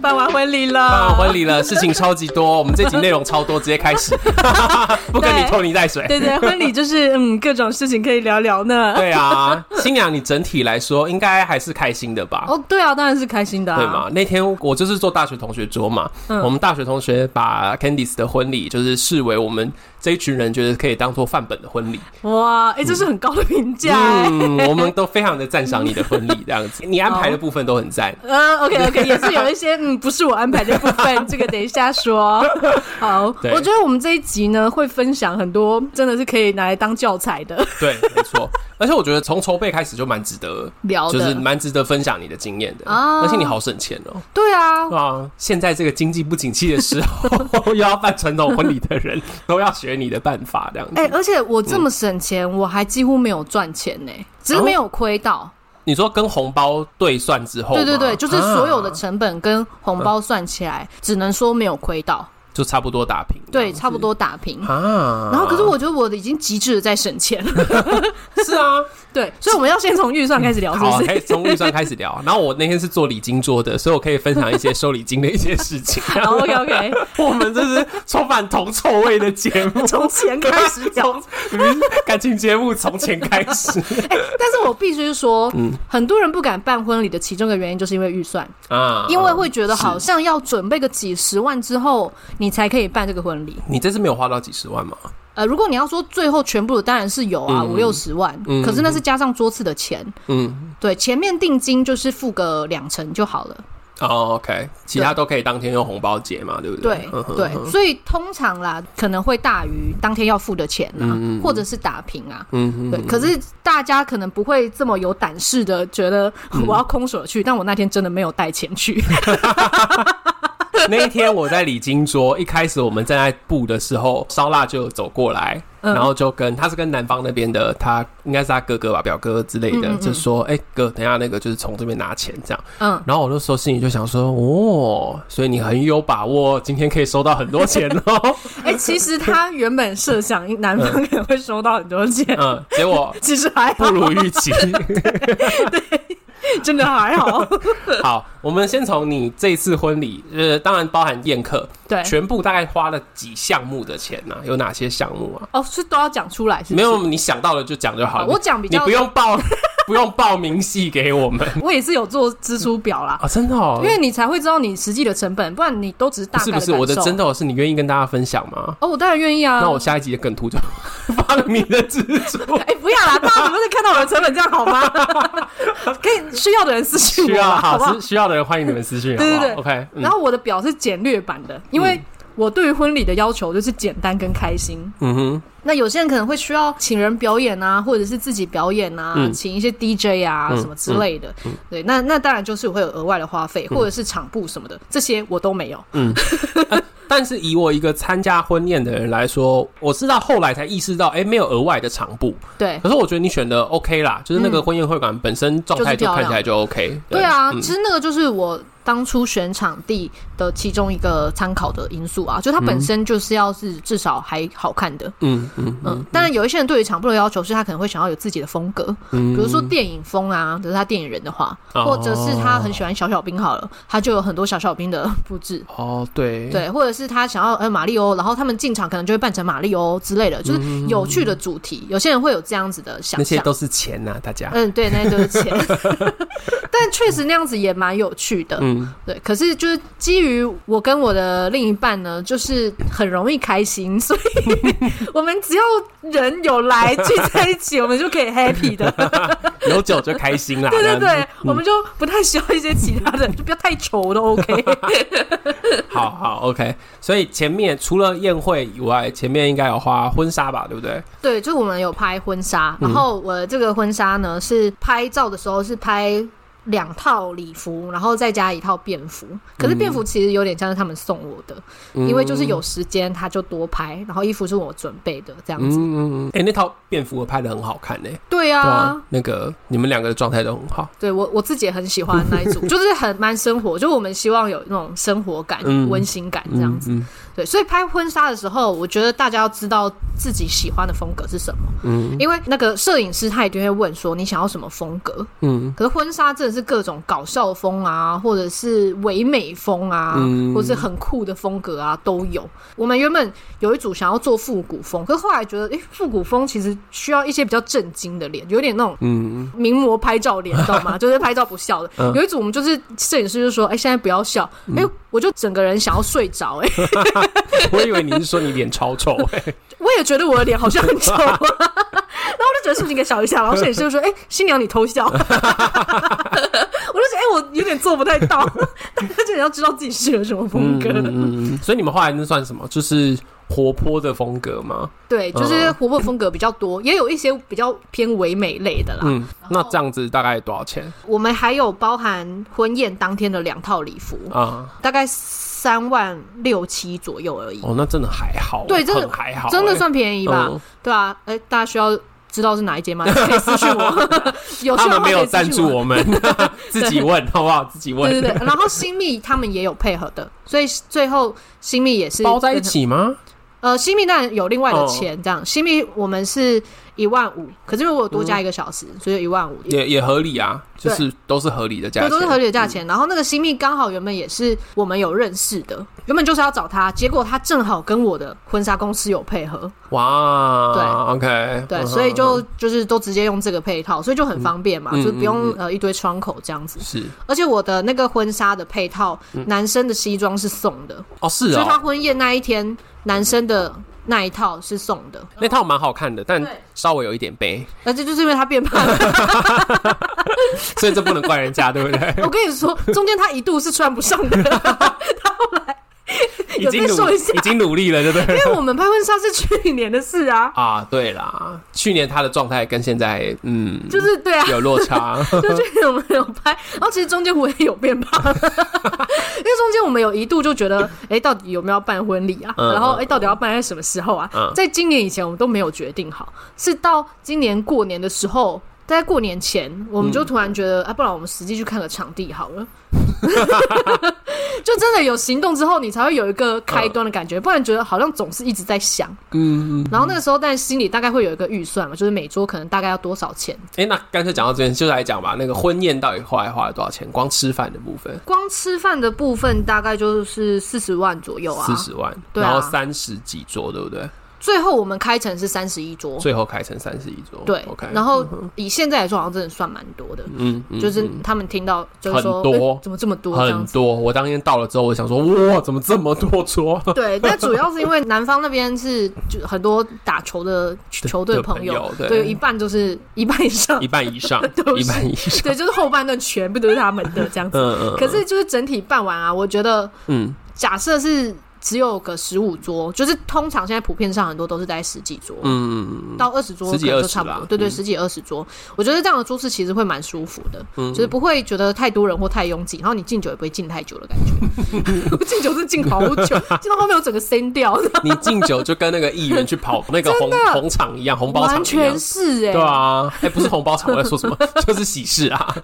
办完婚礼了，办完婚礼了，事情超级多，我们这集内容超多，直接开始，不跟你拖泥带水。对对，婚礼就是嗯，各种事情可以聊聊呢。对啊，新娘你整体来说应该还是开心的吧？哦，对啊，当然是开心的啊。对嘛？那天我就是做大学同学桌嘛，嗯，我们大学同学把 Candice 的婚礼就是视为我们。这一群人觉得可以当做范本的婚礼，哇，哎、欸，这是很高的评价，嗯，我们都非常的赞赏你的婚礼这样子，你安排的部分都很赞，嗯，OK OK，也是有一些嗯，不是我安排的部分，这个等一下说。好，我觉得我们这一集呢会分享很多，真的是可以拿来当教材的，对，没错。而且我觉得从筹备开始就蛮值得聊的，就是蛮值得分享你的经验的啊！而且你好省钱哦。对啊，啊！现在这个经济不景气的时候，又要办传统婚礼的人都要学你的办法这样子。哎，而且我这么省钱，我还几乎没有赚钱呢，只是没有亏到。你说跟红包对算之后，对对对，就是所有的成本跟红包算起来，只能说没有亏到。就差不多打平，对，差不多打平啊。然后，可是我觉得我的已经极致的在省钱了。是啊，对，所以我们要先从预算开始聊，是不是？好，可以从预算开始聊。然后我那天是做礼金桌的，所以我可以分享一些收礼金的一些事情。OK OK，我们这是充满铜臭味的节目，从钱开始聊，感情节目从钱开始。哎，但是我必须说，嗯，很多人不敢办婚礼的其中一个原因，就是因为预算啊，因为会觉得好像要准备个几十万之后。你才可以办这个婚礼。你这次没有花到几十万吗？呃，如果你要说最后全部的，当然是有啊，五六十万。嗯，可是那是加上桌次的钱。嗯，对，前面定金就是付个两成就好了。哦，OK，其他都可以当天用红包结嘛，对不对？对对，所以通常啦，可能会大于当天要付的钱啊，或者是打平啊。嗯，对。可是大家可能不会这么有胆识的，觉得 我要空手去。但我那天真的没有带钱去。那一天我在礼金桌，一开始我们正在布的时候，烧腊就走过来，嗯、然后就跟他是跟男方那边的，他应该是他哥哥吧，表哥之类的，嗯嗯嗯就说：“哎、欸、哥，等一下那个就是从这边拿钱这样。”嗯，然后我那时候心里就想说：“哦，所以你很有把握，今天可以收到很多钱哦。”哎，其实他原本设想男方可能会收到很多钱，嗯，结果 其实还不如预期。对。真的还好。好，我们先从你这次婚礼，呃，当然包含宴客，对，全部大概花了几项目的钱呢？有哪些项目啊？哦，是都要讲出来，是不是？没有，你想到了就讲就好了。我讲比较，你不用报，不用报明细给我们。我也是有做支出表啦，啊，真的哦，因为你才会知道你实际的成本，不然你都只是大概。是不是我的真的是你愿意跟大家分享吗？哦，我当然愿意啊。那我下一集的梗图就 放你的支出。哎，不要啦，大家不是看到我的成本这样好吗？可以需要的人私信。需要好，好需要的人欢迎你们私信。对对对，OK。然后我的表是简略版的，因为我对于婚礼的要求就是简单跟开心。嗯哼。那有些人可能会需要请人表演啊，或者是自己表演啊，嗯、请一些 DJ 啊、嗯、什么之类的。对，那那当然就是会有额外的花费，或者是场布什么的，这些我都没有。嗯。但是以我一个参加婚宴的人来说，我是到后来才意识到，哎、欸，没有额外的场布。对。可是我觉得你选的 OK 啦，就是那个婚宴会馆本身状态就看起来就 OK。对，对啊，嗯、其实那个就是我。当初选场地的其中一个参考的因素啊，就它本身就是要是至少还好看的，嗯嗯嗯。当然有一些人对于场布的要求是他可能会想要有自己的风格，嗯，比如说电影风啊，就是他电影人的话，或者是他很喜欢小小兵好了，他就有很多小小兵的布置。哦，对对，或者是他想要呃马里欧，然后他们进场可能就会扮成马里欧之类的，就是有趣的主题。有些人会有这样子的想象，那些都是钱呐，大家。嗯，对，那些都是钱。但确实那样子也蛮有趣的。嗯，对，可是就是基于我跟我的另一半呢，就是很容易开心，所以我们只要人有来聚在一起，我们就可以 happy 的，有酒就开心啦。对对对，嗯、我们就不太需要一些其他的，就不要太愁都 OK。好好 OK，所以前面除了宴会以外，前面应该有花婚纱吧，对不对？对，就我们有拍婚纱，然后我这个婚纱呢是拍照的时候是拍。两套礼服，然后再加一套便服。可是便服其实有点像是他们送我的，嗯、因为就是有时间他就多拍，然后衣服是我准备的这样子。嗯嗯嗯。哎、欸，那套便服我拍的很好看呢、欸。对啊，那个你们两个的状态都很好。对我我自己也很喜欢那一组，就是很蛮生活，就我们希望有那种生活感、温、嗯、馨感这样子。对，所以拍婚纱的时候，我觉得大家要知道自己喜欢的风格是什么。嗯，因为那个摄影师他一定会问说你想要什么风格。嗯，可是婚纱真的是各种搞笑风啊，或者是唯美风啊，嗯，或者是很酷的风格啊都有。我们原本有一组想要做复古风，可是后来觉得，哎、欸，复古风其实需要一些比较震惊的脸，有点那种嗯名模拍照脸，知道吗？就是拍照不笑的。嗯、有一组我们就是摄影师就说，哎、欸，现在不要笑，哎、欸，我就整个人想要睡着，哎。我以为你是说你脸超丑，欸，我也觉得我的脸好像很丑，然后我就觉得是不是应该笑一下？然后摄影师就说：“哎、欸，新娘你偷笑。”我就觉得哎、欸，我有点做不太到，大家真的要知道自己适合什么风格。嗯，所以你们后来那算什么？就是活泼的风格吗？对，就是活泼风格比较多，也有一些比较偏唯美类的啦。嗯，那这样子大概多少钱？我们还有包含婚宴当天的两套礼服啊，大概。三万六七左右而已哦，那真的还好，对，真的还好，真的算便宜吧？嗯、对啊，哎、欸，大家需要知道是哪一间吗？可以私信我。有他们没有赞助我们，自己问好不好？自己问。对对对，然后新密他们也有配合的，所以最后新密也是包在一起吗？呃，新密当然有另外的钱，这样、哦、新密我们是。一万五，可是如果多加一个小时，嗯、所以一万五也也合理啊，就是都是合理的价钱，对，都是合理的价钱。嗯、然后那个新密刚好原本也是我们有认识的，原本就是要找他，结果他正好跟我的婚纱公司有配合，哇，对，OK，对，所以就就是都直接用这个配套，所以就很方便嘛，嗯、就不用呃一堆窗口这样子。是，而且我的那个婚纱的配套，嗯、男生的西装是送的。哦，是啊，所以他婚宴那一天男生的。那一套是送的，那套蛮好看的，但稍微有一点背。那这就是因为他变胖了，所以这不能怪人家，对不对？我跟你说，中间他一度是穿不上的，他后来。已经努力，已经努力了，对不对？因为我们拍婚纱是去年的事啊。啊，对啦，去年他的状态跟现在，嗯，就是对啊，有落差。就去年我们有拍，然后其实中间我也有变胖，因为中间我们有一度就觉得，哎，到底有没有要办婚礼啊？然后，哎，到底要办在什么时候啊？在今年以前，我们都没有决定好，是到今年过年的时候。在过年前，我们就突然觉得，嗯、啊，不然我们实际去看个场地好了。就真的有行动之后，你才会有一个开端的感觉，不然觉得好像总是一直在想。嗯，嗯，然后那个时候，但心里大概会有一个预算嘛，就是每桌可能大概要多少钱。哎、欸，那干脆讲到这边，就来讲吧。那个婚宴到底后来花了多少钱？光吃饭的部分，光吃饭的部分大概就是四十万左右啊，四十万，对啊、然后三十几桌，对不对？最后我们开成是三十一桌，最后开成三十一桌，对，OK。然后以现在来说，好像真的算蛮多的，嗯，就是他们听到就是说很多，怎么这么多？很多。我当天到了之后，我想说，哇，怎么这么多桌？对，但主要是因为南方那边是就很多打球的球队朋友，对，一半就是一半以上，一半以上，一半以上，对，就是后半段全部都是他们的这样子。嗯嗯。可是就是整体办完啊，我觉得，嗯，假设是。只有个十五桌，就是通常现在普遍上很多都是在十几桌，嗯，到二十桌可能就差不多，对对，十几二十桌，我觉得这样的桌子其实会蛮舒服的，就是不会觉得太多人或太拥挤，然后你敬酒也不会敬太久的感觉，敬酒是敬好久，敬到后面我整个声掉。你敬酒就跟那个议员去跑那个红红场一样，红包场完全是哎，对啊，哎，不是红包场，我在说什么？就是喜事啊，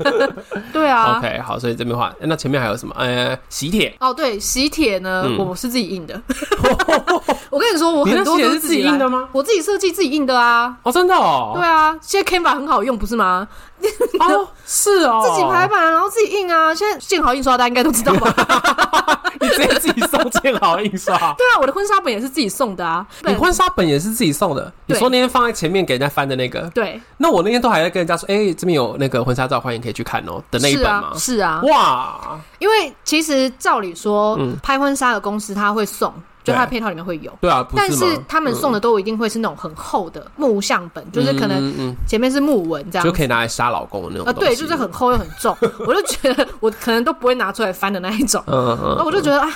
对啊，OK，好，所以这边话，那前面还有什么？呃，喜帖。哦，对，喜帖呢，我是自己。印的，我跟你说，我很多都是自己印的吗？我自己设计自己印的啊！哦，真的哦，对啊，现在 Canva 很好用，不是吗？哦，是哦，自己排版，然后自己印啊！现在建豪印刷大家应该都知道吧？你直接自己送建豪印刷？对啊，我的婚纱本也是自己送的啊！你婚纱本也是自己送的？你说那天放在前面给人家翻的那个？对，那我那天都还在跟人家说，哎，这边有那个婚纱照，欢迎可以去看哦的那一本吗？是啊，哇！因为其实照理说，拍婚纱的公司他会送。就它的配套里面会有，对啊，但是他们送的都一定会是那种很厚的木像本，就是可能前面是木纹这样，就可以拿来杀老公的那种。啊，对，就是很厚又很重，我就觉得我可能都不会拿出来翻的那一种。嗯嗯，我就觉得啊，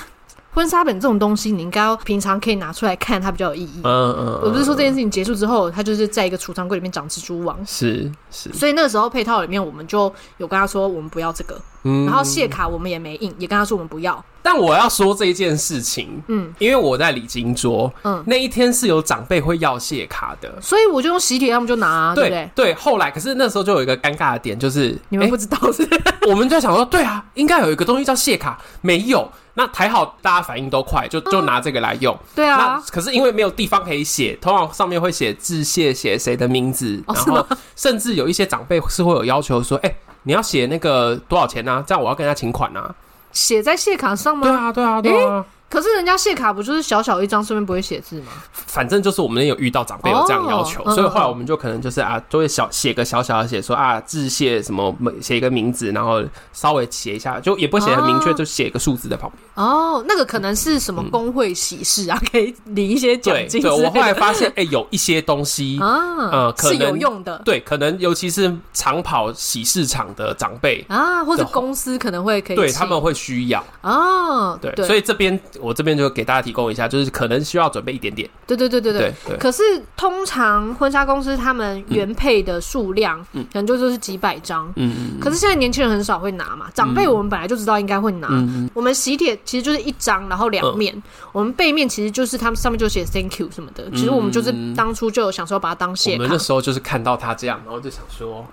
婚纱本这种东西，你应该要平常可以拿出来看，它比较有意义。嗯嗯。我不是说这件事情结束之后，它就是在一个储藏柜里面长蜘蛛网。是是。所以那个时候配套里面，我们就有跟他说，我们不要这个。嗯。然后谢卡我们也没印，也跟他说我们不要。但我要说这一件事情，嗯，因为我在礼金桌，嗯，那一天是有长辈会要谢卡的，所以我就用喜帖，他们就拿，啊，对不对？对。后来，可是那时候就有一个尴尬的点，就是你们不知道是，欸，我们就在想说，对啊，应该有一个东西叫谢卡，没有。那还好，大家反应都快，就就拿这个来用。对啊。那可是因为没有地方可以写，通常上面会写致谢，写谁的名字，然后甚至有一些长辈是会有要求说，哎，你要写那个多少钱呢？这样我要跟他请款啊。写在谢卡上吗？对啊，对啊，对啊。可是人家谢卡不就是小小一张，上面不会写字吗？反正就是我们有遇到长辈有这样要求，所以后来我们就可能就是啊，就会小写个小小的写说啊，致谢什么，写一个名字，然后稍微写一下，就也不会写很明确，就写一个数字在旁边。哦，那个可能是什么工会喜事啊，可以领一些奖金。对，我后来发现，哎，有一些东西啊，呃，是有用的。对，可能尤其是长跑喜事场的长辈啊，或者公司可能会可以，对他们会需要哦。对，所以这边。我这边就给大家提供一下，就是可能需要准备一点点。对对对对对。对可是通常婚纱公司他们原配的数量，嗯，可能就就是几百张。嗯嗯。可是现在年轻人很少会拿嘛，长辈我们本来就知道应该会拿。嗯。我们喜帖其实就是一张，然后两面。嗯、我们背面其实就是他们上面就写 Thank you 什么的。其实我们就是当初就有想说把它当谢卡。我们那时候就是看到他这样，然后就想说。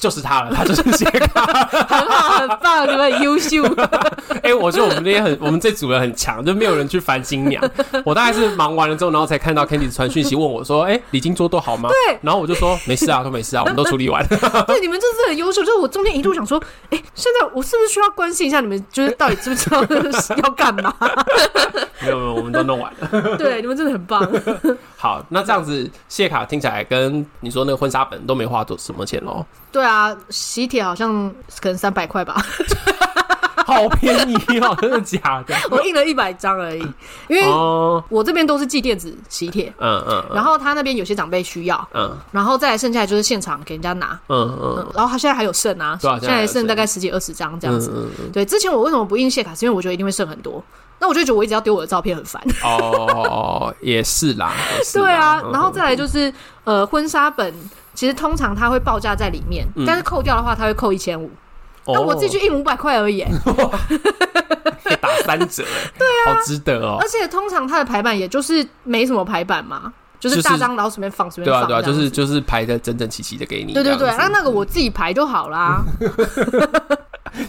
就是他了，他就是谢卡，很好，很棒，你们很优秀。哎、欸，我觉得我们那边很，我们这组人很强，就没有人去烦新娘。我大概是忙完了之后，然后才看到 Candy 传讯息问我说：“哎、欸，礼金桌都好吗？”对，然后我就说：“没事啊，都没事啊，我们都处理完。”对，你们真是很优秀。就是我中间一度想说：“哎、欸，现在我是不是需要关心一下你们？就是到底知不知道要干嘛？” 没有没有，我们都弄完了。对，你们真的很棒。好，那这样子谢卡听起来跟你说那个婚纱本都没花多什么钱哦？对啊，喜帖好像可能三百块吧，好便宜哦，真的假的？我印了一百张而已，因为我这边都是寄电子喜帖，嗯嗯，然后他那边有些长辈需要，嗯，然后再来剩下来就是现场给人家拿，嗯嗯，然后他现在还有剩啊，现在剩大概十几二十张这样子，对，之前我为什么不印谢卡？是因为我觉得一定会剩很多。那我就觉得我一直要丢我的照片很烦。哦，也是啦。对啊，然后再来就是呃，婚纱本其实通常它会报价在里面，但是扣掉的话，它会扣一千五。那我自己去印五百块而已，打三折，对啊，好值得哦。而且通常它的排版也就是没什么排版嘛，就是大张然后随便放随便放，对啊对啊，就是就是排的整整齐齐的给你。对对对，那那个我自己排就好啦。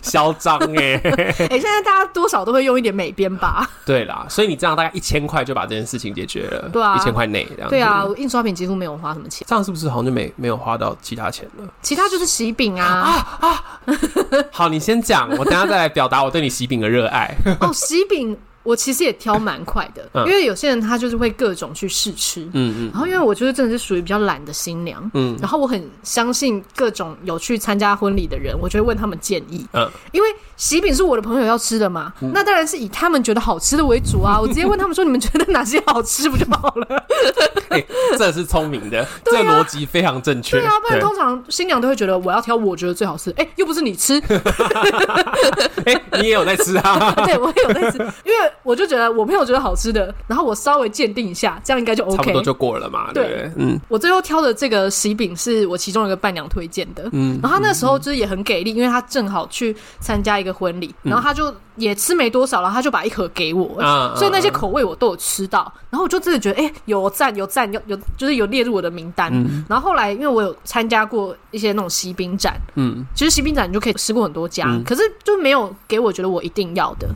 嚣张哎！哎、欸，现在大家多少都会用一点美编吧？对啦，所以你这样大概一千块就把这件事情解决了。对啊，一千块内这样。对啊，我印刷品几乎没有花什么钱。这样是不是好像就没没有花到其他钱了？其他就是喜饼啊啊！啊好，你先讲，我等下再来表达我对你喜饼的热爱。哦，喜饼。我其实也挑蛮快的，嗯、因为有些人他就是会各种去试吃，嗯嗯，嗯然后因为我觉得真的是属于比较懒的新娘，嗯，然后我很相信各种有去参加婚礼的人，我就会问他们建议，嗯，因为喜饼是我的朋友要吃的嘛，嗯、那当然是以他们觉得好吃的为主啊，我直接问他们 说，你们觉得哪些好吃不就好了？这是聪明的，这逻辑非常正确，对啊，不然通常新娘都会觉得我要挑我觉得最好吃，哎、欸，又不是你吃，哎、欸，你也有在吃啊？对，我也有在吃，因为。我就觉得我朋友觉得好吃的，然后我稍微鉴定一下，这样应该就 OK，差不多就过了嘛。对，对嗯，我最后挑的这个喜饼是我其中一个伴娘推荐的，嗯，然后他那时候就是也很给力，因为他正好去参加一个婚礼，然后他就也吃没多少，然后他就把一盒给我，嗯，所以那些口味我都有吃到，然后我就真的觉得，哎、欸，有赞有赞，有有就是有列入我的名单。嗯、然后后来因为我有参加过一些那种西饼展，嗯，其实西饼展你就可以吃过很多家，嗯、可是就没有给我觉得我一定要的。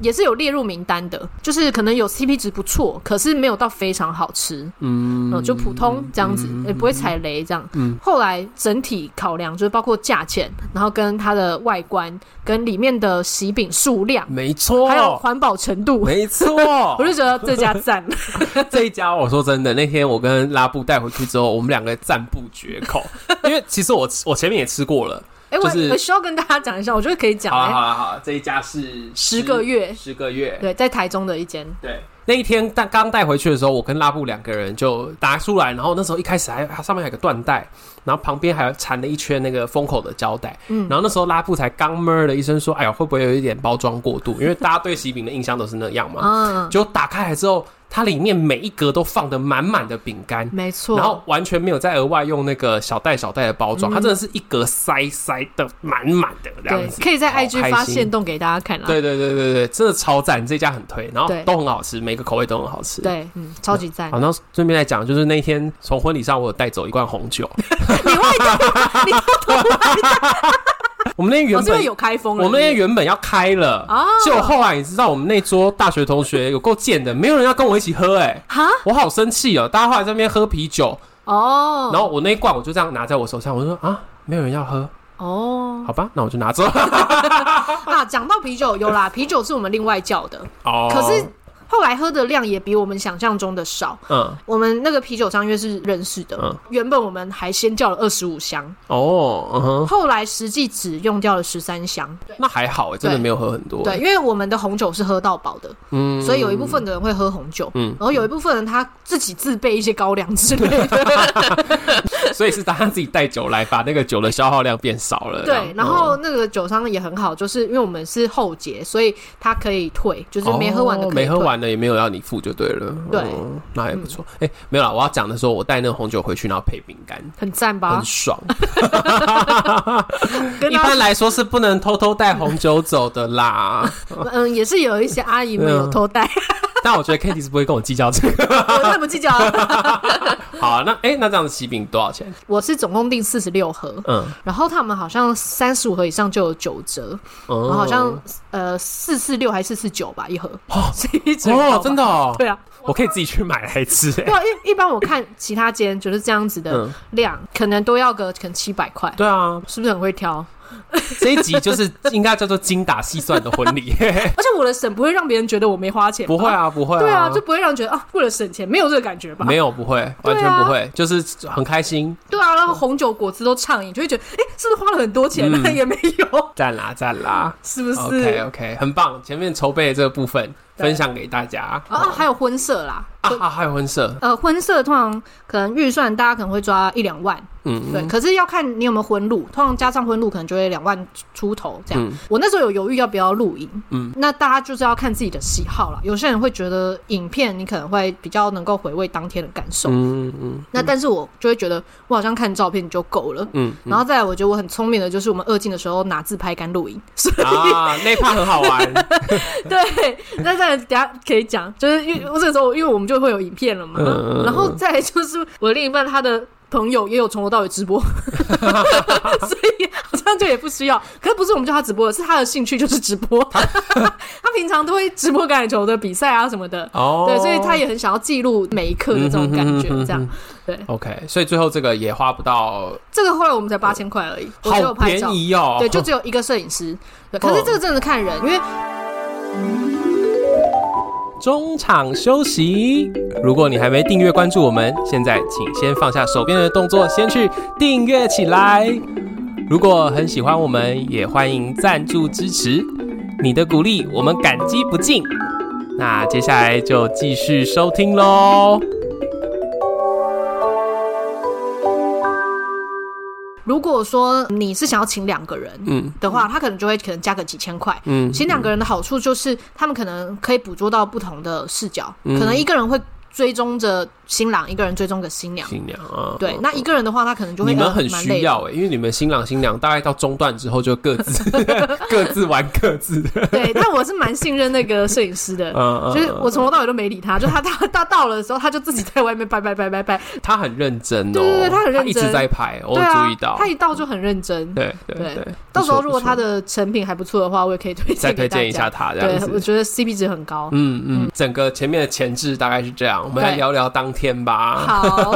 也是有列入名单的，就是可能有 CP 值不错，可是没有到非常好吃，嗯，就普通这样子，也不会踩雷这样。嗯，后来整体考量就是包括价钱，然后跟它的外观，跟里面的喜饼数量，没错，还有环保程度，没错，我就觉得这家赞。这一家我说真的，那天我跟拉布带回去之后，我们两个赞不绝口，因为其实我我前面也吃过了。哎，我我需要跟大家讲一下，我觉得可以讲。好了好了好了，这一家是十个月，十个月，对，在台中的一间。对，那一天带刚带回去的时候，我跟拉布两个人就拿出来，然后那时候一开始还它上面还有个缎带，然后旁边还缠了一圈那个封口的胶带。嗯，然后那时候拉布才刚闷了一声说：“哎呀，会不会有一点包装过度？”因为大家对喜饼的印象都是那样嘛。嗯，就打开来之后。它里面每一格都放的满满的饼干，没错，然后完全没有再额外用那个小袋小袋的包装，嗯、它真的是一格塞塞的满满的这样子。可以在 IG 发现动给大家看啊。对对对对对，真的超赞，这家很推，然后都很好吃，每个口味都很好吃。对，嗯，超级赞。好，那顺便来讲，就是那天从婚礼上我有带走一罐红酒，你。我们那天原本有开封，我们那天原本要开了，结果后来你知道，我们那桌大学同学有够贱的，没有人要跟我一起喝，哎，哈，我好生气哦！大家后来在那边喝啤酒，哦，然后我那一罐我就这样拿在我手上，我说啊，没有人要喝，哦，好吧，那我就拿走。啊，讲到啤酒，有啦，啤酒是我们另外叫的，哦，可是。后来喝的量也比我们想象中的少。嗯，我们那个啤酒商因为是认识的，嗯，原本我们还先叫了二十五箱哦，嗯哼，后来实际只用掉了十三箱。那还好，真的没有喝很多。对，因为我们的红酒是喝到饱的，嗯，所以有一部分的人会喝红酒，嗯，然后有一部分人他自己自备一些高粱之类的，所以是他自己带酒来，把那个酒的消耗量变少了。对，然后那个酒商也很好，就是因为我们是后结，所以他可以退，就是没喝完的没喝完。也没有要你付就对了，对，嗯、那也不错。哎、嗯欸，没有啦，我要讲的时候，我带那个红酒回去，然后配饼干，很赞吧？很爽。一般来说是不能偷偷带红酒走的啦。嗯，也是有一些阿姨没有偷带。但我觉得 Kitty 是不会跟我计较这个，我真的不计较。好啊，那哎、欸，那这样子喜饼多少钱？我是总共订四十六盒，嗯，然后他们好像三十五盒以上就有九折，嗯，然后好像呃四四六还是四四九吧一盒，哦，一折哦，真的哦，对啊，我可以自己去买来吃。对啊，一一般我看其他间就是这样子的量，嗯、可能都要个可能七百块。对啊，是不是很会挑？这一集就是应该叫做精打细算的婚礼，而且我的省不会让别人觉得我没花钱，不会啊，不会，对啊，就不会让人觉得啊，为了省钱，没有这个感觉吧？没有，不会，完全不会，就是很开心。对啊，然后红酒果汁都畅饮，就会觉得哎，是不是花了很多钱？呢？也没有，赞啦赞啦，是不是？OK OK，很棒，前面筹备的这个部分分享给大家。啊，还有婚摄啦。啊，还有婚摄，呃，婚摄通常可能预算大家可能会抓一两万。嗯，对，可是要看你有没有婚录，通常加上婚录可能就会两万出头这样。嗯、我那时候有犹豫要不要录影，嗯，那大家就是要看自己的喜好了。有些人会觉得影片你可能会比较能够回味当天的感受，嗯嗯。嗯，那但是我就会觉得我好像看照片就够了，嗯。嗯，然后再来，我觉得我很聪明的就是我们二进的时候拿自拍杆录影，所以啊，那一趴很好玩。对，那再来等下可以讲，就是因为我这个时候因为我们就会有影片了嘛，嗯、然后再来就是我另一半他的。朋友也有从头到尾直播，所以好像就也不需要。可是不是我们叫他直播的，是他的兴趣就是直播。他 平常都会直播橄榄球的比赛啊什么的。哦，对，所以他也很想要记录每一刻的这种感觉，这样对。OK，所以最后这个也花不到，这个后来我们才八千块而已，我只有拍照，好便宜哦。对，就只有一个摄影师。对，可是这个真的看人，因为。中场休息。如果你还没订阅关注我们，现在请先放下手边的动作，先去订阅起来。如果很喜欢我们，也欢迎赞助支持，你的鼓励我们感激不尽。那接下来就继续收听喽。如果说你是想要请两个人，嗯的话，他可能就会可能加个几千块。嗯，请两个人的好处就是他们可能可以捕捉到不同的视角，可能一个人会追踪着。新郎一个人追踪个新娘，新娘啊，对，那一个人的话，他可能就会你们很需要哎，因为你们新郎新娘大概到中段之后就各自 各自玩各自。的。对，但我是蛮信任那个摄影师的，嗯，就是我从头到尾都没理他，就他他他到了的时候，他就自己在外面 拍拍拍拍拍，他很认真哦，对对对，他很认真，一直在拍，我注意到，他一到就很认真，对对对，到时候如果他的成品还不错的话，我也可以推荐再推荐一下他，这样子，我觉得 CP 值很高，嗯嗯，整个前面的前置大概是这样，我们来聊聊当天吧。好，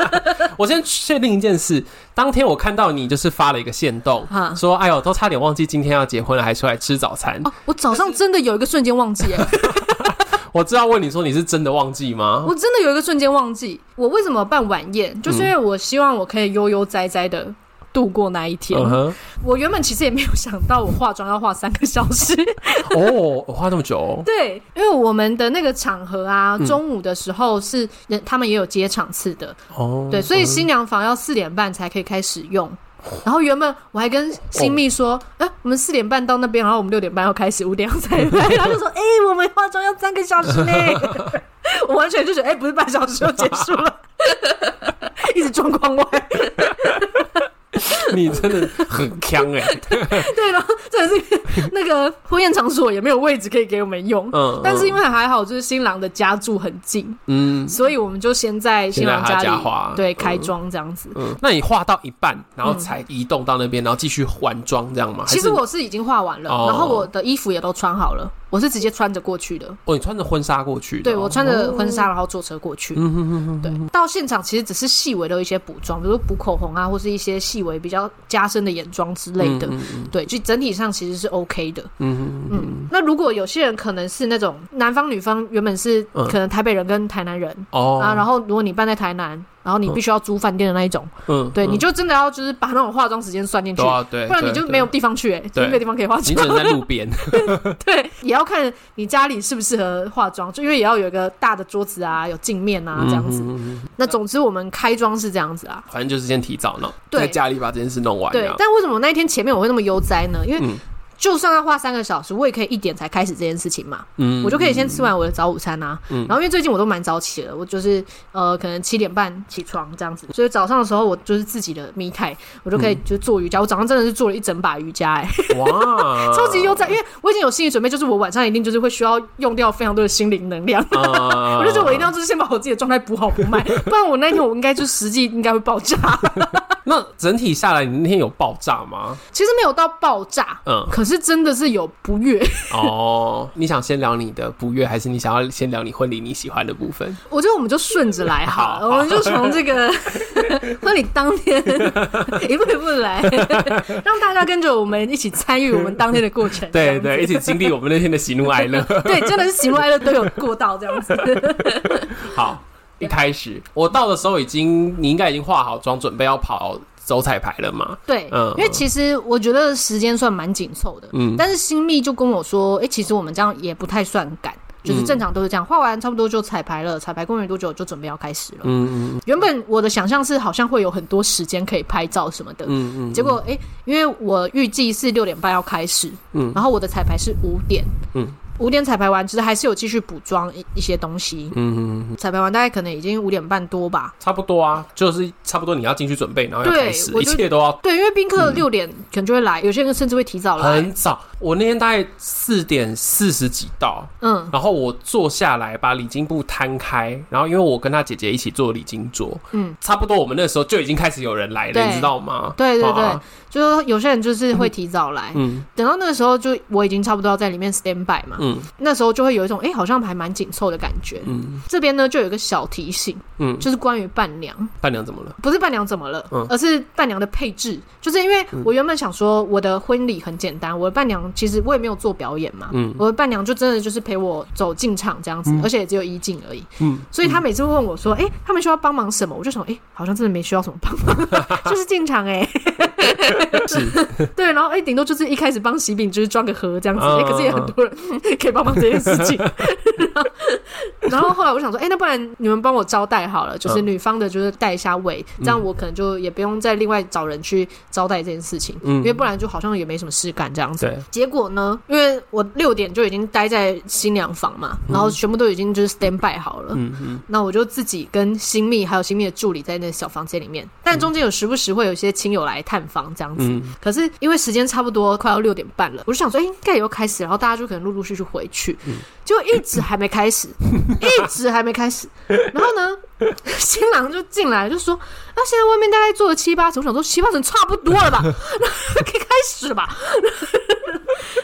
我先确定一件事。当天我看到你就是发了一个限动，说：“哎呦，都差点忘记今天要结婚了，还出来吃早餐。”哦，我早上真的有一个瞬间忘记，哎，我知道问你说你是真的忘记吗？我真的有一个瞬间忘记，我为什么办晚宴？就是因为我希望我可以悠悠哉哉的度过那一天。Uh huh. 我原本其实也没有想到，我化妆要化三个小时。哦，我化那么久哦？对，因为我们的那个场合啊，中午的时候是人，他们也有接场次的。哦，oh, 对，所以新娘房要四点半才可以开始用。然后原本我还跟新密说，哎、oh. 啊，我们四点半到那边，然后我们六点半要开始，五点要再来。他就说，哎、欸，我们化妆要三个小时呢。我完全就觉得，哎、欸，不是半小时就结束了，一直状况外。你真的很强哎、欸！对，然后这是那个婚宴场所也没有位置可以给我们用，嗯，但是因为还好，就是新郎的家住很近，嗯，所以我们就先在新郎家里对开妆这样子。嗯，那你化到一半，然后才移动到那边，然后继续换妆这样吗？其实我是已经化完了，然后我的衣服也都穿好了。我是直接穿着过去的。哦，你穿着婚纱过去的？对，我穿着婚纱，然后坐车过去。嗯哼哼哼。对，到现场其实只是细微的一些补妆，比如补口红啊，或是一些细微比较加深的眼妆之类的。对，就整体上其实是 OK 的。嗯哼嗯。那如果有些人可能是那种男方女方原本是可能台北人跟台南人哦，啊，然后如果你办在台南。然后你必须要租饭店的那一种，嗯，对，你就真的要就是把那种化妆时间算进去，对，不然你就没有地方去，哎，就没有地方可以化妆。你只能在路边，对，也要看你家里适不适合化妆，就因为也要有一个大的桌子啊，有镜面啊这样子。那总之我们开妆是这样子啊，反正就是先提早弄，在家里把这件事弄完。对，但为什么那一天前面我会那么悠哉呢？因为就算要花三个小时，我也可以一点才开始这件事情嘛。嗯，我就可以先吃完我的早午餐啊。嗯，然后因为最近我都蛮早起的，我就是呃可能七点半起床这样子，所以早上的时候我就是自己的 me time，我就可以就做瑜伽。我早上真的是做了一整把瑜伽，哎，哇，超级悠哉，因为我已经有心理准备，就是我晚上一定就是会需要用掉非常多的心灵能量。我就觉得我一定要就是先把我自己的状态补好补满，不然我那天我应该就实际应该会爆炸。那整体下来，你那天有爆炸吗？其实没有到爆炸，嗯，可是真的是有不悦。哦，你想先聊你的不悦，还是你想要先聊你婚礼你喜欢的部分？我觉得我们就顺着来好了，我们就从这个 婚礼当天 一步一步来，让大家跟着我们一起参与我们当天的过程。对对，一起经历我们那天的喜怒哀乐。对，真的是喜怒哀乐都有过到这样子。好。一开始我到的时候，已经你应该已经化好妆，准备要跑走彩排了嘛？对，嗯，因为其实我觉得时间算蛮紧凑的，嗯，但是新密就跟我说，哎、欸，其实我们这样也不太算赶，就是正常都是这样，化完差不多就彩排了，彩排过没多久就准备要开始了。嗯嗯。原本我的想象是好像会有很多时间可以拍照什么的，嗯嗯。结果哎、欸，因为我预计是六点半要开始，嗯，然后我的彩排是五点，嗯。五点彩排完，其实还是有继续补妆一一些东西。嗯嗯，彩排完大概可能已经五点半多吧。差不多啊，就是差不多你要进去准备，然后要开始，一切都要。对，因为宾客六点可能就会来，有些人甚至会提早来。很早，我那天大概四点四十几到。嗯，然后我坐下来把礼金布摊开，然后因为我跟他姐姐一起做礼金桌，嗯，差不多我们那时候就已经开始有人来了，你知道吗？对对对。就有些人就是会提早来，嗯，等到那个时候就我已经差不多要在里面 stand by 嘛，嗯，那时候就会有一种哎、欸，好像还蛮紧凑的感觉，嗯，这边呢就有一个小提醒，嗯，就是关于伴娘，伴娘怎么了？不是伴娘怎么了，嗯，而是伴娘的配置，就是因为我原本想说我的婚礼很简单，我的伴娘其实我也没有做表演嘛，嗯，我的伴娘就真的就是陪我走进场这样子，而且也只有一进而已，嗯，所以他每次会问我说，哎、欸，他们需要帮忙什么？我就想，哎、欸，好像真的没需要什么帮忙，就是进场哎、欸。是，对，然后哎，顶多就是一开始帮喜饼，就是装个盒这样子，哎，可是也很多人 可以帮忙这件事情。然后 后后来我想说，哎，那不然你们帮我招待好了，就是女方的，就是带一下位，这样我可能就也不用再另外找人去招待这件事情，嗯。因为不然就好像也没什么事干这样子。结果呢，因为我六点就已经待在新娘房嘛，然后全部都已经就是 stand by 好了，嗯嗯。那我就自己跟新密还有新密的助理在那小房间里面，但中间有时不时会有一些亲友来探访这样子。嗯，可是因为时间差不多快要六点半了，我就想说，哎、欸，应该也要开始，然后大家就可能陆陆续续回去，嗯、结果一直还没开始，一直还没开始。然后呢，新郎就进来就说，那、啊、现在外面大概坐了七八成，我想说七八成差不多了吧，可以开始了吧？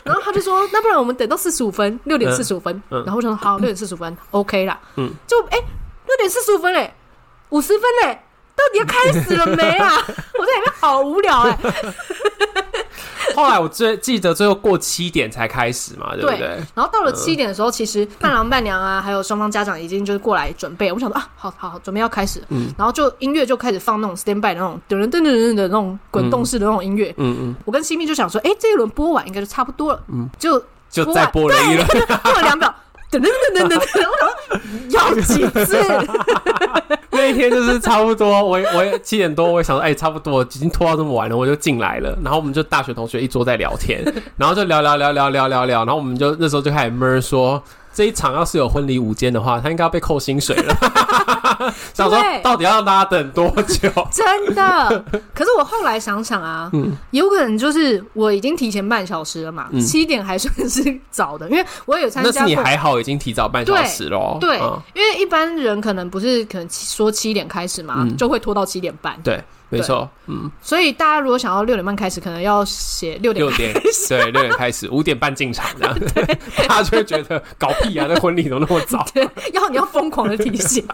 然后他就说，那不然我们等到四十五分，六点四十五分。然后我想说，好，六点四十五分，OK 啦。嗯，就哎，六点四十五分嘞，五十分嘞。到底要开始了没啊？我在里面好无聊哎、欸。后来我最记得最后过七点才开始嘛，对不对？对，然后到了七点的时候，嗯、其实伴郎伴娘啊，还有双方家长已经就是过来准备。我想说啊，好好好，准备要开始。嗯，然后就音乐就开始放那种 stand by 的那种噔噔噔噔的那种滚动式的那种音乐。嗯嗯，嗯，我跟新密就想说，哎、欸，这一轮播完应该就差不多了。嗯，就就再播了一轮，过了两秒。等等等等等等，要几次？那一天就是差不多，我我也七点多，我也想说，哎、差不多，已经拖到这么晚了，我就进来了。然后我们就大学同学一桌在聊天，然后就聊聊聊聊聊聊聊，然后我们就那时候就开始闷说。这一场要是有婚礼午间的话，他应该要被扣薪水了。想说到底要让大家等多久？真的。可是我后来想想啊，嗯，有可能就是我已经提前半小时了嘛，七、嗯、点还算是早的，因为我有参加。那是你还好，已经提早半小时喽。对，嗯、因为一般人可能不是可能说七点开始嘛，嗯、就会拖到七点半。对。没错，嗯，所以大家如果想要六点半开始，可能要写六点。六点，对，六点开始，五点半进场这样子，大家就会觉得搞屁啊！那婚礼怎么那么早？对，要你要疯狂的提醒。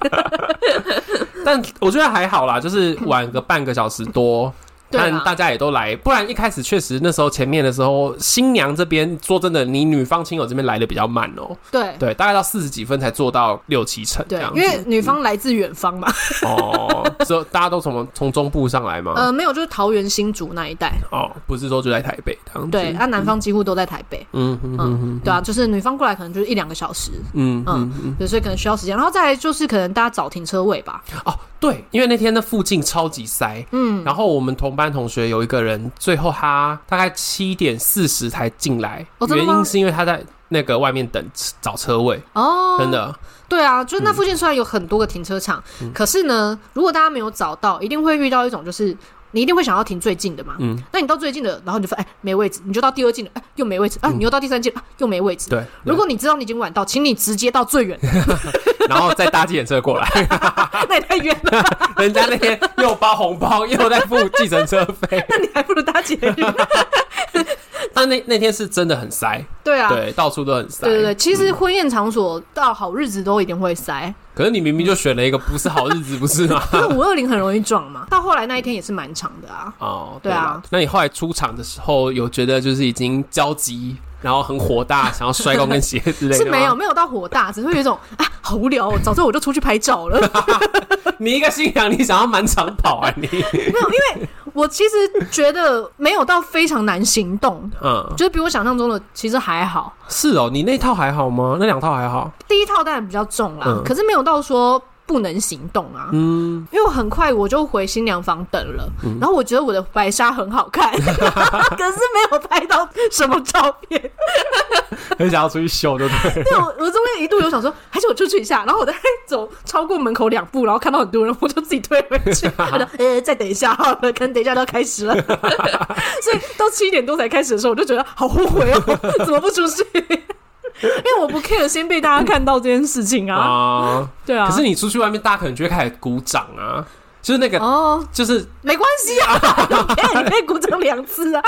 但我觉得还好啦，就是晚个半个小时多。但大家也都来，不然一开始确实那时候前面的时候，新娘这边说真的，你女方亲友这边来的比较慢哦、喔。对对，大概到四十几分才做到六七成这样。对，因为女方来自远方嘛。哦，所以大家都从从中部上来吗？呃，没有，就是桃园新竹那一带。哦，不是说就在台北这样子。对，啊，男方几乎都在台北。嗯嗯嗯，对啊，就是女方过来可能就是一两个小时。嗯嗯嗯，对，所以可能需要时间，然后再来就是可能大家找停车位吧。哦。对，因为那天的附近超级塞，嗯，然后我们同班同学有一个人，最后他大概七点四十才进来，哦，原因是因为他在那个外面等找车位。哦，真的，对啊，就是那附近虽然有很多个停车场，嗯，可是呢，如果大家没有找到，一定会遇到一种就是。你一定会想要停最近的嘛？嗯，那你到最近的，然后你就发现哎没位置，你就到第二近的，哎又没位置啊，你又到第三近啊又没位置。对，如果你知道你已经晚到，请你直接到最远，然后再搭计程车过来。那也太远了，人家那天又包红包又在付计程车费，那你还不如搭捷运。但那那天是真的很塞，对啊，对，到处都很塞。对对对，其实婚宴场所到好日子都一定会塞。可是你明明就选了一个不是好日子，不是吗？因为五二零很容易撞嘛。到后来那一天也是蛮长的啊。哦，对啊。那你后来出场的时候，有觉得就是已经焦急，然后很火大，想要摔高跟鞋之类的？是没有，没有到火大，只是会有一种啊，好无聊哦。早知道我就出去拍照了。你一个新娘，你想要满场跑啊？你没有，因为我其实觉得没有到非常难行动。嗯，就是比我想象中的其实还好。是哦，你那套还好吗？那两套还好。第一套当然比较重啦，嗯、可是没有到说不能行动啊。嗯，因为我很快我就回新娘房等了，嗯、然后我觉得我的白纱很好看，可是没有拍到什么照片。很想要出去秀，对不对？对，我我中间一度有想说，还是我出去一下，然后我再走超过门口两步，然后看到很多人，我就自己退回去。他说：“呃，再等一下好了，可能等一下都要开始了。”所以到七点多才开始的时候，我就觉得好后悔哦，怎么不出去？因为我不 care 先被大家看到这件事情啊。啊，对啊。可是你出去外面，大家可能就会开始鼓掌啊。就是那个哦，就是没关系啊，你可以鼓掌两次啊。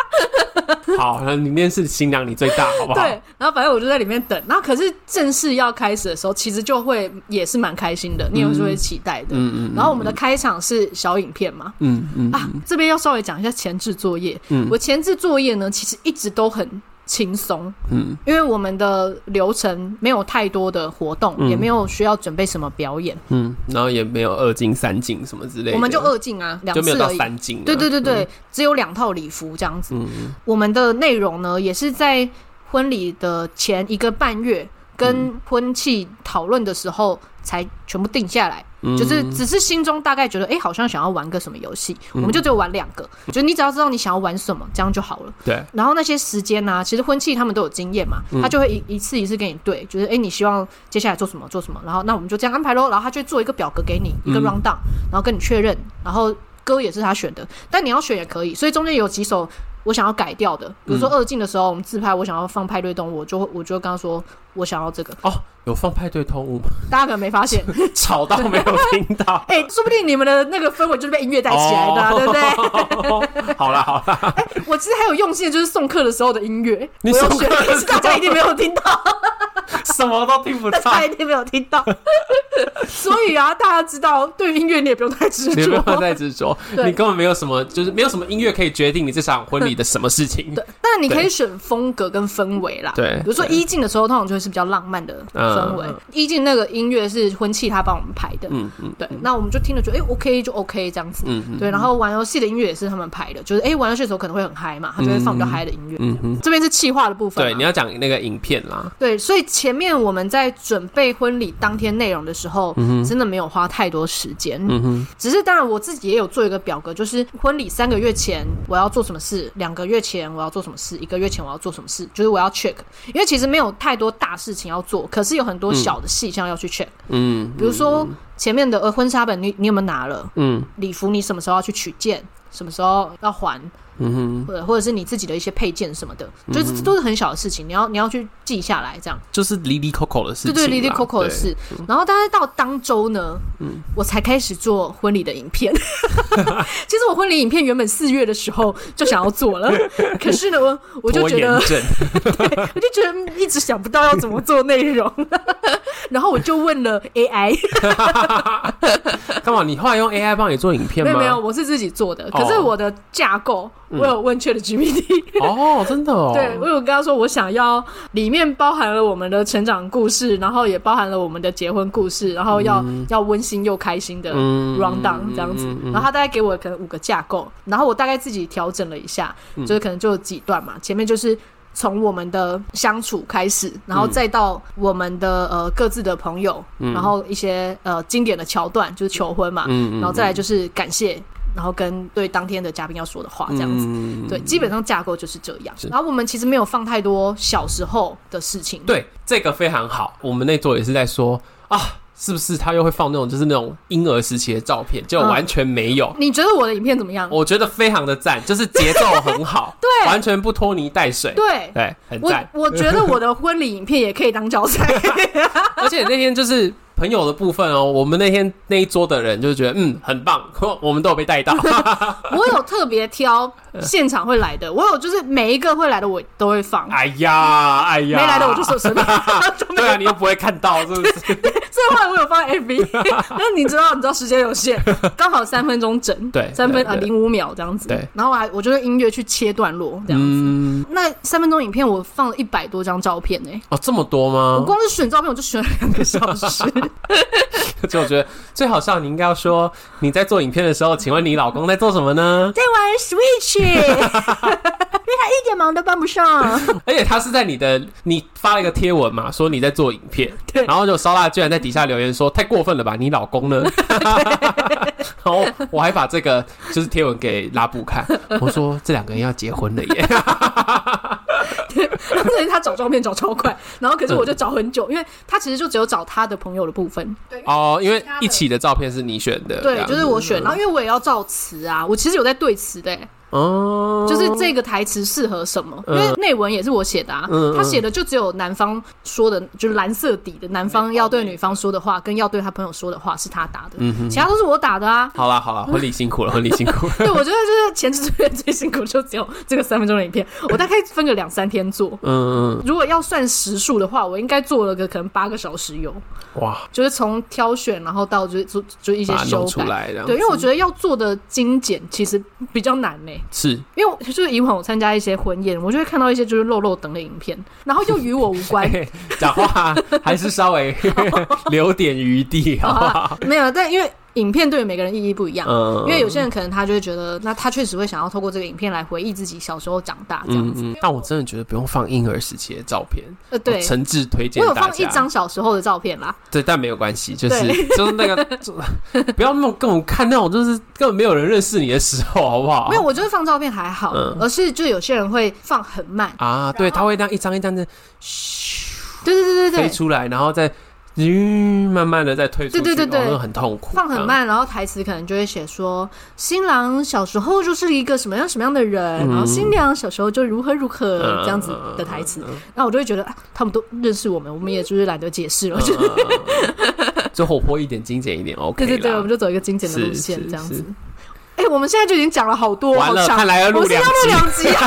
好，那里面是新娘，你最大，好不好？对。然后反正我就在里面等。然后可是正式要开始的时候，其实就会也是蛮开心的，你有时候会期待的。嗯嗯。然后我们的开场是小影片嘛。嗯嗯。啊，这边要稍微讲一下前置作业。嗯。我前置作业呢，其实一直都很。轻松，嗯，因为我们的流程没有太多的活动，嗯、也没有需要准备什么表演，嗯，然后也没有二进三进什么之类的，我们就二进啊，两次而已，就没有到三进，对对对对，嗯、只有两套礼服这样子。嗯、我们的内容呢，也是在婚礼的前一个半月跟婚庆讨论的时候才全部定下来。就是只是心中大概觉得，哎、欸，好像想要玩个什么游戏，嗯、我们就只有玩两个。就你只要知道你想要玩什么，这样就好了。对。然后那些时间呢、啊，其实婚庆他们都有经验嘛，他就会一一次一次给你对，就是哎、欸，你希望接下来做什么做什么，然后那我们就这样安排喽。然后他就做一个表格给你，一个 round down，然后跟你确认，然后歌也是他选的，但你要选也可以。所以中间有几首。我想要改掉的，比如说二进的时候，我们自拍，我想要放派对动物，我就我就跟他说，我想要这个。哦，有放派对动物吗？大家可能没发现，吵到没有听到。哎、欸，说不定你们的那个氛围就是被音乐带起来的、对不对？好了好了，哎、欸，我其实还有用心的，就是送客的时候的音乐，你送客的时候大家一定没有听到。什么都听不到，他一定没有听到。所以啊，大家知道，对音乐你也不用太执着，你不用太执着，你根本没有什么，就是没有什么音乐可以决定你这场婚礼的什么事情。对，但你可以选风格跟氛围啦。对，比如说一进的时候，通常就会是比较浪漫的氛围。一进那个音乐是婚庆他帮我们排的，嗯嗯，对，那我们就听了觉得哎 OK 就 OK 这样子，嗯嗯，对。然后玩游戏的音乐也是他们排的，就是哎玩游戏的时候可能会很嗨嘛，他就会放比较嗨的音乐。嗯嗯，这边是气化的部分。对，你要讲那个影片啦。对，所以前面我们在准备婚礼当天内容的时候，真的没有花太多时间。只是当然我自己也有做一个表格，就是婚礼三个月前我要做什么事，两个月前我要做什么事，一个月前我要做什么事，就是我要 check。因为其实没有太多大事情要做，可是有很多小的细项要去 check。嗯，比如说前面的呃婚纱本你你有没有拿了？嗯，礼服你什么时候要去取件？什么时候要还？嗯哼，或者或者是你自己的一些配件什么的，就是这都是很小的事情，你要你要去记下来，这样。就是哩哩抠抠的事情，对对，哩哩抠抠的事。然后，但是到当周呢，嗯，我才开始做婚礼的影片。其实我婚礼影片原本四月的时候就想要做了，可是呢，我我就觉得，对，我就觉得一直想不到要怎么做内容，然后我就问了 AI，干嘛？你后来用 AI 帮你做影片吗？没有没有，我是自己做的，可是我的架构。我有问 ChatGPT 哦，真的哦，对，我有跟他说，我想要里面包含了我们的成长故事，然后也包含了我们的结婚故事，然后要、嗯、要温馨又开心的 rundown 这样子，然后他大概给我可能五个架构，然后我大概自己调整了一下，就是可能就有几段嘛，前面就是从我们的相处开始，然后再到我们的呃各自的朋友，然后一些呃经典的桥段就是求婚嘛，然后再来就是感谢。然后跟对当天的嘉宾要说的话这样子，嗯、对，基本上架构就是这样。然后我们其实没有放太多小时候的事情。对，这个非常好。我们那桌也是在说啊，是不是他又会放那种就是那种婴儿时期的照片？就完全没有。嗯、你觉得我的影片怎么样？我觉得非常的赞，就是节奏很好，对，完全不拖泥带水，对对，很赞。我我觉得我的婚礼影片也可以当教材，而且那天就是。朋友的部分哦，我们那天那一桌的人就觉得嗯很棒，我们都有被带到。我有特别挑现场会来的，我有就是每一个会来的我都会放。哎呀哎呀，没来的我就说什么。对啊，你又不会看到，是不是？所以后我有放 FB。那你知道，你知道时间有限，刚好三分钟整，对，三分啊零五秒这样子。对，然后我还我就用音乐去切段落这样子。那三分钟影片我放了一百多张照片呢。哦，这么多吗？我光是选照片我就选了两个小时。就我觉得最好笑，你应该要说你在做影片的时候，请问你老公在做什么呢？在玩 Switch，因 为他一点忙都帮不上。而且他是在你的你发了一个贴文嘛，说你在做影片，对，然后就烧腊居然在底下留言说太过分了吧，你老公呢？然后我还把这个就是贴文给拉布看，我说这两个人要结婚了耶。所以他找照片找超快，然后可是我就找很久，因为他其实就只有找他的朋友的部分。对哦，因为一起的照片是你选的，对，就是我选。然后因为我也要照词啊，我其实有在对词的。哦，就是这个台词适合什么？因为内文也是我写的啊，他写的就只有男方说的，就是蓝色底的男方要对女方说的话，跟要对他朋友说的话是他打的，其他都是我打的啊。好啦好啦，婚礼辛苦了，婚礼辛苦了。对，我觉得就是前置作业最辛苦，就只有这个三分钟的影片，我大概分个两三天做。嗯嗯，如果要算时数的话，我应该做了个可能八个小时有。哇，就是从挑选，然后到就就就一些修改。对，因为我觉得要做的精简其实比较难呢。是，因为就是以往我参加一些婚宴，我就会看到一些就是漏漏等的影片，然后又与我无关，讲话还是稍微 留点余地，好不好？没有，但因为。影片对于每个人意义不一样，嗯、因为有些人可能他就会觉得，那他确实会想要透过这个影片来回忆自己小时候长大这样子。嗯嗯、但我真的觉得不用放婴儿时期的照片，呃，对，诚挚推荐。我有放一张小时候的照片啦，对，但没有关系，就是 就是那个，不要那么跟我看那种，就是根本没有人认识你的时候，好不好？没有，我觉得放照片还好，嗯、而是就有些人会放很慢啊，对，他会这样一张一张的，嘘，对对对对对，飞出来，然后再。嗯，慢慢的在退出，对对对对，很痛苦。放很慢，然后台词可能就会写说，新郎小时候就是一个什么样什么样的人，然后新娘小时候就如何如何这样子的台词。然后我就会觉得，啊他们都认识我们，我们也就是懒得解释了，就 就活泼一点，精简一点，OK。对对对，我们就走一个精简的路线，这样子。哎，我们现在就已经讲了好多，完了，看来要录两集。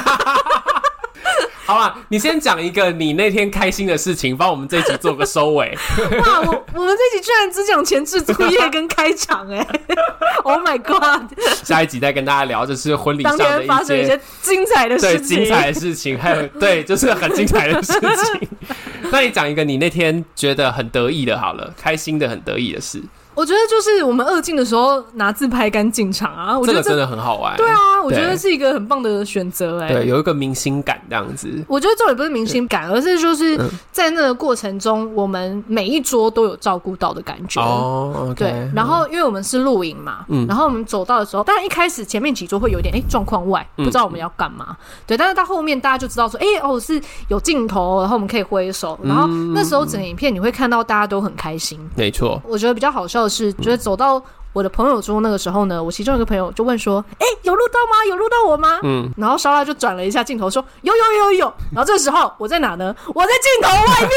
好了，你先讲一个你那天开心的事情，帮我们这一集做个收尾。哇，我我们这集居然只讲前置作业跟开场，哎，Oh my god！下一集再跟大家聊，就是婚礼上的一些，发生一些精彩的事情，对，精彩的事情，还有对，就是很精彩的事情。那你讲一个你那天觉得很得意的，好了，开心的很得意的事。我觉得就是我们二进的时候拿自拍杆进场啊，我觉得这这个真的很好玩。对啊，我觉得是一个很棒的选择哎。对，有一个明星感这样子。我觉得这也不是明星感，而是就是在那个过程中，我们每一桌都有照顾到的感觉。哦，okay, 对。然后因为我们是露营嘛，嗯，然后我们走到的时候，当然一开始前面几桌会有点哎状况外，不知道我们要干嘛。嗯、对，但是到后面大家就知道说，哎哦是有镜头，然后我们可以挥手，然后那时候整个影片你会看到大家都很开心。没错。我觉得比较好笑的是，觉得走到。我的朋友桌那个时候呢，我其中一个朋友就问说：“哎、欸，有录到吗？有录到我吗？”嗯，然后莎拉就转了一下镜头说：“有有有有。”然后这时候我在哪呢？我在镜头外面。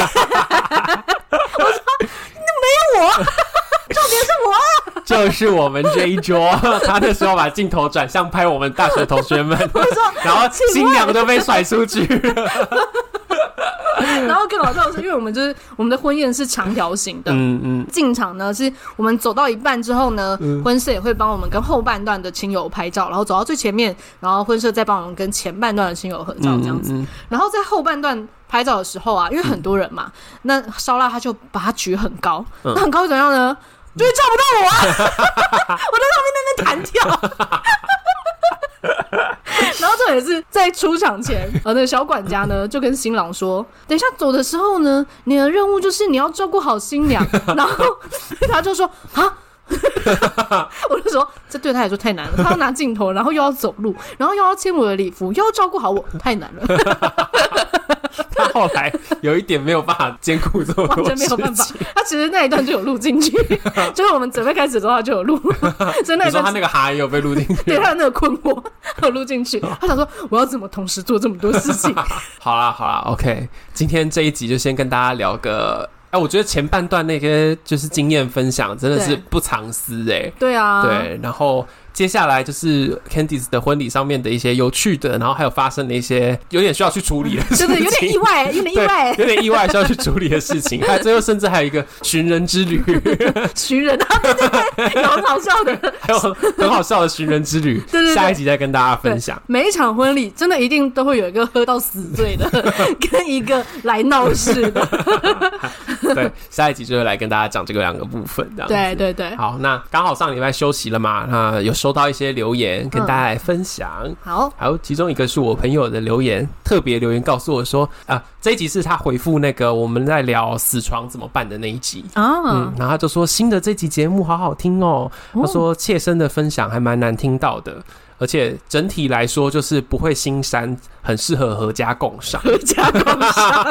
我说：“那没有我，重点是我，就是我们这一桌。”他那时候把镜头转向拍我们大学同学们，我说：“ 然后新娘都被甩出去了。”然后更好笑的是，因为我们就是我们的婚宴是长条形的，嗯嗯，进场呢是我们走到一半之后呢，婚摄也会帮我们跟后半段的亲友拍照，然后走到最前面，然后婚摄再帮我们跟前半段的亲友合照这样子。然后在后半段拍照的时候啊，因为很多人嘛，那烧腊他就把它举很高，那很高怎样呢？就是照不到我啊，我在上面在那边弹跳。然后这也是在出场前，呃，那个小管家呢就跟新郎说：“等一下走的时候呢，你的任务就是你要照顾好新娘。”然后 他就说：“啊。”我就说，这对他来说太难了。他要拿镜头，然后又要走路，然后又要牵我的礼服，又要照顾好我，太难了。他后来有一点没有办法兼顾这么多，完全没有办法。他其实那一段就有录进去，就是我们准备开始之后他就有录。所以那一段他那个哈也有被录进去，对他的那个困惑有录进去。他想说，我要怎么同时做这么多事情？好啦好啦，OK，今天这一集就先跟大家聊个。哎，我觉得前半段那些就是经验分享，真的是不藏私哎、欸。对啊，对，然后。接下来就是 Candice 的婚礼上面的一些有趣的，然后还有发生的一些有点需要去处理的 事情，对，有点意外，有点意外，有点意外需要去处理的事情。还有最后甚至还有一个寻人之旅，寻人啊，对对对，有很好笑的，还有很好笑的寻人之旅。对对，下一集再跟大家分享。每一场婚礼真的一定都会有一个喝到死醉的，跟一个来闹事的。对，下一集就会来跟大家讲这个两个部分，这样。对对对。好，那刚好上礼拜休息了嘛，那有。收到一些留言，跟大家来分享。嗯、好，好，其中一个是我朋友的留言，特别留言告诉我说，啊，这一集是他回复那个我们在聊死床怎么办的那一集。啊，嗯，然后他就说新的这集节目好好听哦，哦他说切身的分享还蛮难听到的。而且整体来说，就是不会心酸，很适合合家共赏。合家共赏，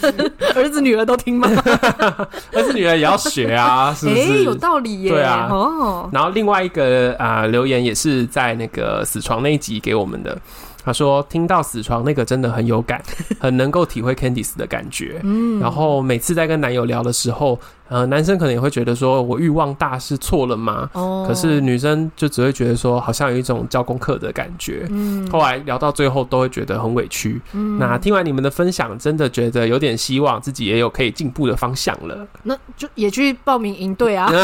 儿子女儿都听吗？儿子女儿也要学啊，是不是？欸、有道理耶。对啊。哦。然后另外一个啊、呃、留言也是在那个死床那一集给我们的。他说：“听到死床那个真的很有感，很能够体会 Candice 的感觉。嗯，然后每次在跟男友聊的时候，呃，男生可能也会觉得说我欲望大是错了吗？哦，可是女生就只会觉得说好像有一种交功课的感觉。嗯，后来聊到最后都会觉得很委屈。嗯，那听完你们的分享，真的觉得有点希望自己也有可以进步的方向了。那就也去报名营队啊。”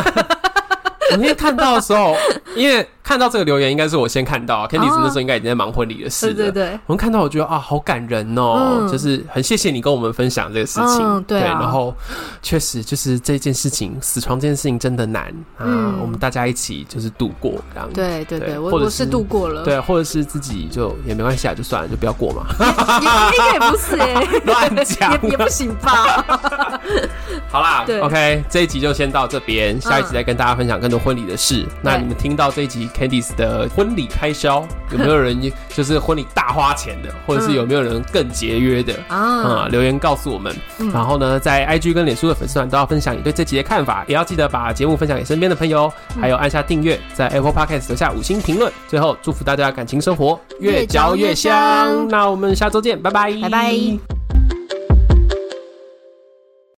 我那天看到的时候，因为看到这个留言，应该是我先看到。Candice 那时候应该已经在忙婚礼的事了。对对对，我们看到，我觉得啊，好感人哦，就是很谢谢你跟我们分享这个事情。对，然后确实就是这件事情，死床这件事情真的难啊。我们大家一起就是度过这样。对对对，或者是度过了，对，或者是自己就也没关系啊，就算了，就不要过嘛。应该也不是哎，乱讲也也不行吧。好啦，OK，这一集就先到这边，下一集再跟大家分享更多婚礼的事，那你们听到这一集 Candice 的婚礼开销，有没有人就是婚礼大花钱的，或者是有没有人更节约的啊？嗯，留言告诉我们。然后呢，在 IG 跟脸书的粉丝团都要分享你对这集的看法，也要记得把节目分享给身边的朋友，还有按下订阅，在 Apple Podcast 留下五星评论。最后，祝福大家感情生活越嚼越香。那我们下周见，拜拜，拜拜。